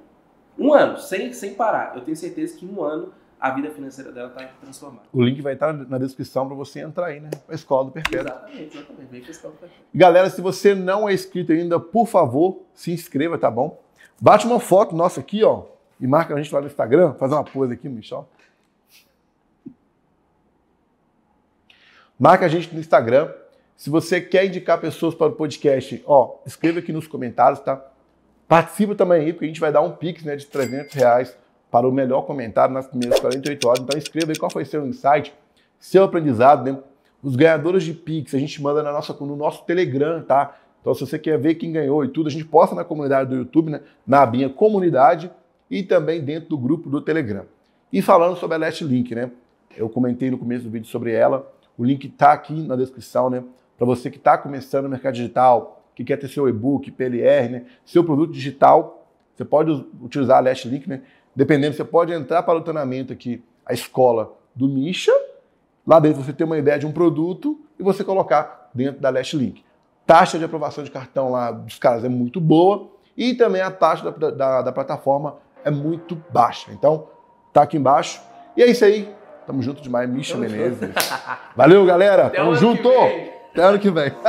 um ano, sem, sem parar, eu tenho certeza que em um ano a vida financeira dela está transformada. O link vai estar na descrição para você entrar aí, né? A escola do Perpétuo. Exatamente, exatamente. Vem questão do perfeito. Galera, se você não é inscrito ainda, por favor, se inscreva, tá bom? Bate uma foto nossa aqui, ó, e marca a gente lá no Instagram. Fazer uma pose aqui, Michel. Marca a gente no Instagram. Se você quer indicar pessoas para o podcast, ó, escreva aqui nos comentários, tá? Participa também aí, porque a gente vai dar um pix né, de 300 reais para o melhor comentário nas primeiras 48 horas. Então escreva aí qual foi seu insight, seu aprendizado, né? Os ganhadores de Pix a gente manda na nossa, no nosso Telegram, tá? Então, se você quer ver quem ganhou e tudo, a gente posta na comunidade do YouTube, né? Na abinha comunidade e também dentro do grupo do Telegram. E falando sobre a Last Link, né? Eu comentei no começo do vídeo sobre ela. O link tá aqui na descrição, né? Para você que está começando no mercado digital, que quer ter seu e-book, PLR, né? Seu produto digital, você pode utilizar a Last Link, né? Dependendo, você pode entrar para o treinamento aqui, a escola do Misha, Lá dentro você tem uma ideia de um produto e você colocar dentro da Last Link. Taxa de aprovação de cartão lá dos caras é muito boa e também a taxa da, da, da plataforma é muito baixa. Então, tá aqui embaixo. E é isso aí. Tamo junto demais, Misha Tamo Menezes. Valeu, galera. Até Tamo junto. Até ano que vem.